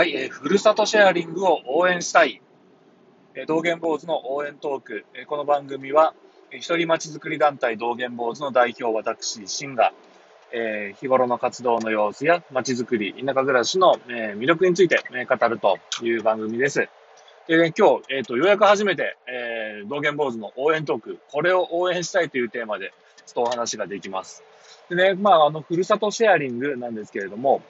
はい、えー、ふるさとシェアリングを応援したい、えー、道元坊主の応援トーク、えー、この番組は、えー、一人まちづくり団体道元坊主の代表私、シンが、えー、日頃の活動の様子やまちづくり、田舎暮らしの、えー、魅力について、えー、語るという番組です。で、ね、今日、え、ー、と、ようやく初めて、えー、道元坊主の応援トーク、これを応援したいというテーマで、ちょっとお話ができます。でね、まあ、あの、ふるさとシェアリングなんですけれども、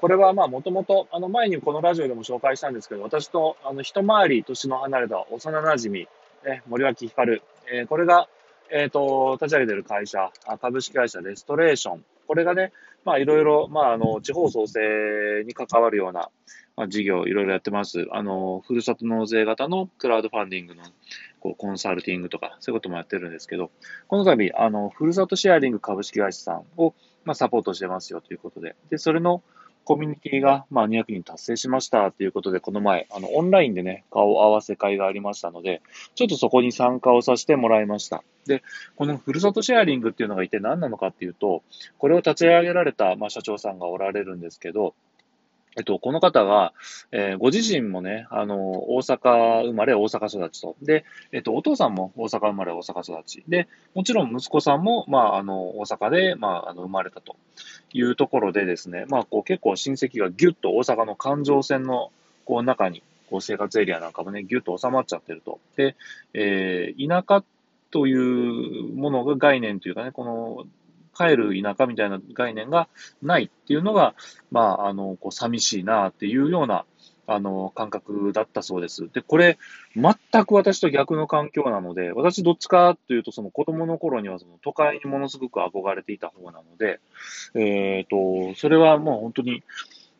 これはまあもともと、あの前にこのラジオでも紹介したんですけど、私とあの一回り年の離れた幼馴染、ね、森脇光、えー、これが、えっ、ー、と、立ち上げてる会社、株式会社レストレーション。これがね、まあいろいろ、まああの、地方創生に関わるような、まあ、事業いろいろやってます。あの、ふるさと納税型のクラウドファンディングのこうコンサルティングとか、そういうこともやってるんですけど、この度、あの、ふるさとシェアリング株式会社さんを、まあ、サポートしてますよということで、で、それの、コミュニティが、まあ、200人達成しましたということで、この前、あの、オンラインでね、顔合わせ会がありましたので、ちょっとそこに参加をさせてもらいました。で、このふるさとシェアリングっていうのが一体何なのかっていうと、これを立ち上げられた、まあ、社長さんがおられるんですけど、えっと、この方が、えー、ご自身もね、あの、大阪生まれ、大阪育ちと。で、えっと、お父さんも大阪生まれ、大阪育ち。で、もちろん息子さんも、まあ、あの、大阪で、まあ、あの、生まれたというところでですね、まあ、こう、結構親戚がギュッと大阪の環状線の、こう、中に、こう、生活エリアなんかもね、ギュッと収まっちゃってると。で、えー、田舎というものが概念というかね、この、帰る田舎みたいな概念がないっていうのが、まあ、あの、こう、寂しいなっていうような、あの、感覚だったそうです。で、これ、全く私と逆の環境なので、私どっちかというと、その子供の頃にはその都会にものすごく憧れていた方なので、えっ、ー、と、それはもう本当に、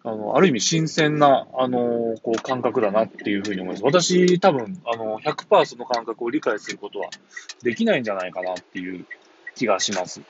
あの、ある意味新鮮な、あの、こう、感覚だなっていうふうに思います。私、多分、あの、100%その感覚を理解することはできないんじゃないかなっていう気がします。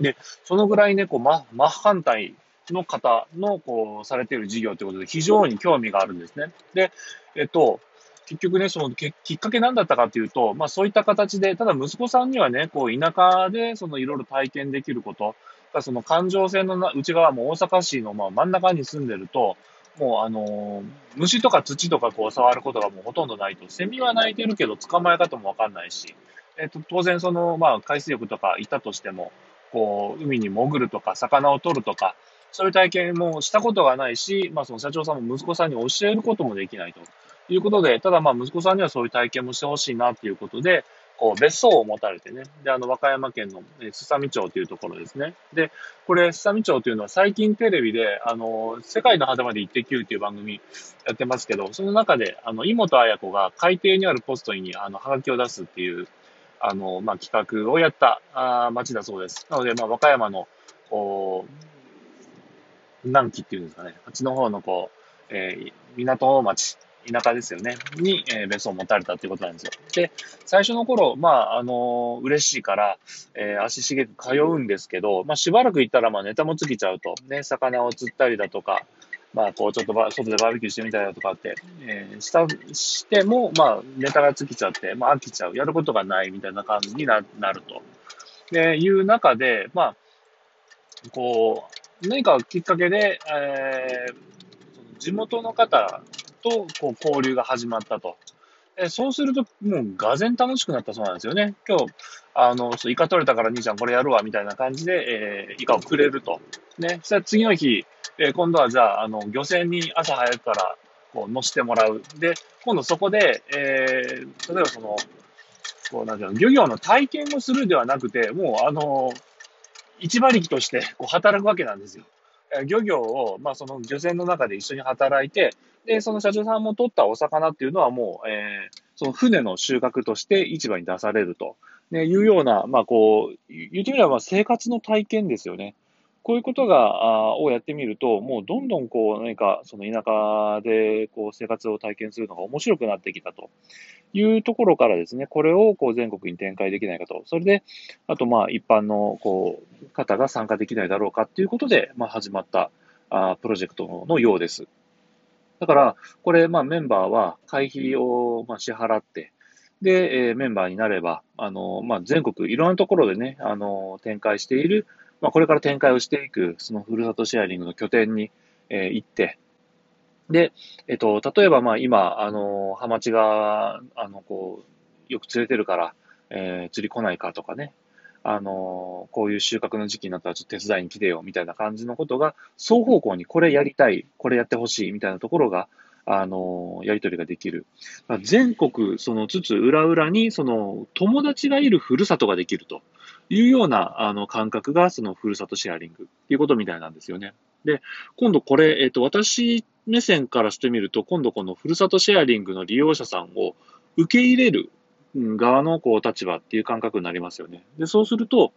で、そのぐらいね、こう、真、真反対の方の、こう、されている事業ということで、非常に興味があるんですね。で、えっと、結局ね、そのきっかけ何だったかというと、まあそういった形で、ただ息子さんにはね、こう田舎でそのいろいろ体験できること、その環状線の内側も大阪市のまあ真ん中に住んでると、もうあのー、虫とか土とかこう触ることがもうほとんどないと、セミは鳴いてるけど捕まえ方もわかんないし、えっと、当然その、まあ海水浴とかいたとしても、こう、海に潜るとか、魚を取るとか、そういう体験もしたことがないし、まあその社長さんも息子さんに教えることもできないということで、ただまあ息子さんにはそういう体験もしてほしいなっていうことで、こう別荘を持たれてね、で、あの、和歌山県のすさみ町というところですね。で、これ、すさみ町というのは最近テレビで、あの、世界の果てまで行ってきゅうっていう番組やってますけど、その中で、あの、井本彩子が海底にあるポストに、あの、ハガキを出すっていう、あの、まあ、企画をやったあ町だそうです。なので、まあ、和歌山の、こう、南紀っていうんですかね、あっちの方の、こう、えー、港町、田舎ですよね、に、えー、別荘を持たれたっていうことなんですよ。で、最初の頃、まあ、あのー、嬉しいから、えー、足しげく通うんですけど、まあ、しばらく行ったら、まあ、ネタも尽きちゃうと、ね、魚を釣ったりだとか、まあ、こう、ちょっとば外でバーベキューしてみたりだとかって、えー、した、しても、まあ、ネタが尽きちゃって、まあ、飽きちゃう。やることがないみたいな感じにななると。で、いう中で、まあ、こう、何かきっかけで、えー、地元の方と、こう、交流が始まったと。えそうすると、もう、がぜん楽しくなったそうなんですよね。今日、あの、イカ取れたから兄ちゃんこれやるわ、みたいな感じで、えー、イカをくれると。ね。そしたら次の日、えー、今度はじゃあ、あの、漁船に朝早くから、こう、乗せてもらう。で、今度そこで、えー、例えばその、こう、なんていうの、漁業の体験をするではなくて、もう、あの、一馬力として、こう、働くわけなんですよ。漁業を、まあ、その漁船の中で一緒に働いて、で、その社長さんも取ったお魚っていうのはもう、えー、その船の収穫として市場に出されると、ね、いうような、まあ、こう、言ってみれば生活の体験ですよね。こういうことが、をやってみると、もうどんどんこう、何かその田舎でこう生活を体験するのが面白くなってきたというところからですね、これをこう全国に展開できないかと。それで、あとまあ一般のこう方が参加できないだろうかっていうことで、まあ始まったあプロジェクトのようです。だから、これ、まあメンバーは会費をまあ支払って、で、え、メンバーになれば、あの、まあ、全国いろんなところでね、あの、展開しているまあ、これから展開をしていく、そのふるさとシェアリングの拠点に、えー、行って、で、えっと、例えばまあ今、あの、ハマチが、あの、こう、よく釣れてるから、えー、釣り来ないかとかね、あの、こういう収穫の時期になったらちょっと手伝いに来てよ、みたいな感じのことが、双方向にこれやりたい、これやってほしい、みたいなところが、あの、やり取りができる。全国、その、つつ裏裏に、その、友達がいるふるさとができるというような、あの、感覚が、その、ふるさとシェアリングっていうことみたいなんですよね。で、今度これ、えっ、と、私目線からしてみると、今度このふるさとシェアリングの利用者さんを受け入れる側のこう立場っていう感覚になりますよね。で、そうすると、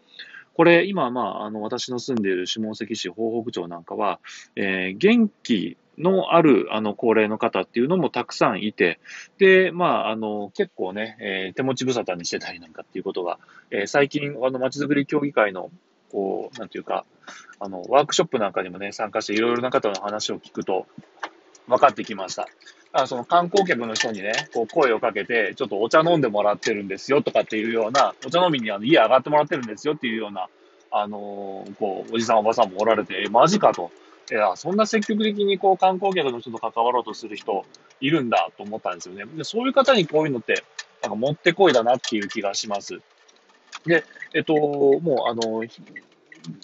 これ、今、まあ、あの、私の住んでいる下関市豊北町なんかは、えー、元気のある、あの、高齢の方っていうのもたくさんいて、で、まあ、あの、結構ね、えー、手持ち無沙汰にしてたりなんかっていうことが、えー、最近、あの、まちづくり協議会の、こう、なんていうか、あの、ワークショップなんかにもね、参加していろいろな方の話を聞くと、分かってきました。あその観光客の人にね、こう声をかけて、ちょっとお茶飲んでもらってるんですよとかっていうような、お茶飲みにあの家上がってもらってるんですよっていうような、あのー、こう、おじさんおばさんもおられて、え、マジかと。いや、そんな積極的にこう観光客の人と関わろうとする人いるんだと思ったんですよね。で、そういう方にこういうのって、なんかもってこいだなっていう気がします。で、えっと、もうあの、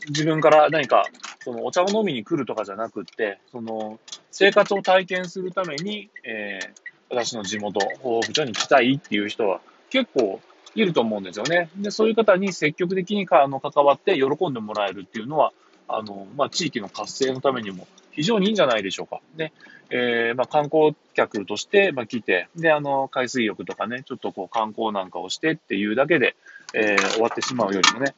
自分から何か、そのお茶を飲みに来るとかじゃなくって、その、生活を体験するために、えー、私の地元、豊北町に来たいっていう人は結構いると思うんですよね。で、そういう方に積極的にかあの関わって喜んでもらえるっていうのは、あの、まあ、地域の活性のためにも非常にいいんじゃないでしょうか。で、えー、まあ、観光客として、ま来て、で、あの、海水浴とかね、ちょっとこう観光なんかをしてっていうだけで、えー、終わってしまうよりもね、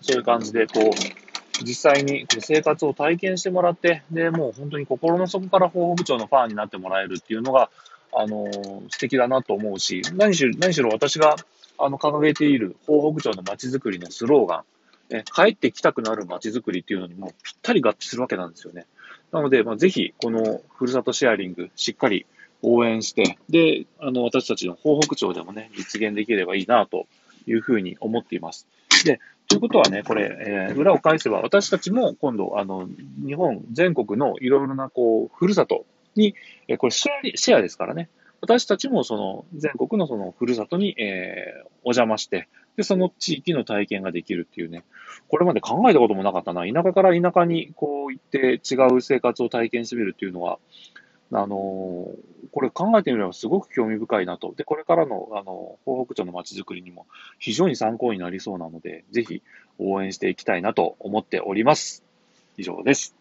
そういう感じで、こう、実際に生活を体験してもらって、で、もう本当に心の底から豊北町のファンになってもらえるっていうのが、あの、素敵だなと思うし、何しろ、何しろ私が、あの、掲げている豊北町の街づくりのスローガン、え、帰ってきたくなる街づくりっていうのにもぴったり合致するわけなんですよね。なので、まあ、ぜひ、このふるさとシェアリング、しっかり応援して、で、あの、私たちの豊北町でもね、実現できればいいな、というふうに思っています。で、ということはね、これ、えー、裏を返せば、私たちも今度、あの、日本全国のいろいろな、こう、ふるさとに、えー、これシェア、シェアですからね。私たちもその全国のそのふるさとに、えー、お邪魔して、で、その地域の体験ができるっていうね、これまで考えたこともなかったな。田舎から田舎にこう行って違う生活を体験してみるっていうのは、あのー、これ考えてみればすごく興味深いなと。で、これからの、あの、東北町の街づくりにも非常に参考になりそうなので、ぜひ応援していきたいなと思っております。以上です。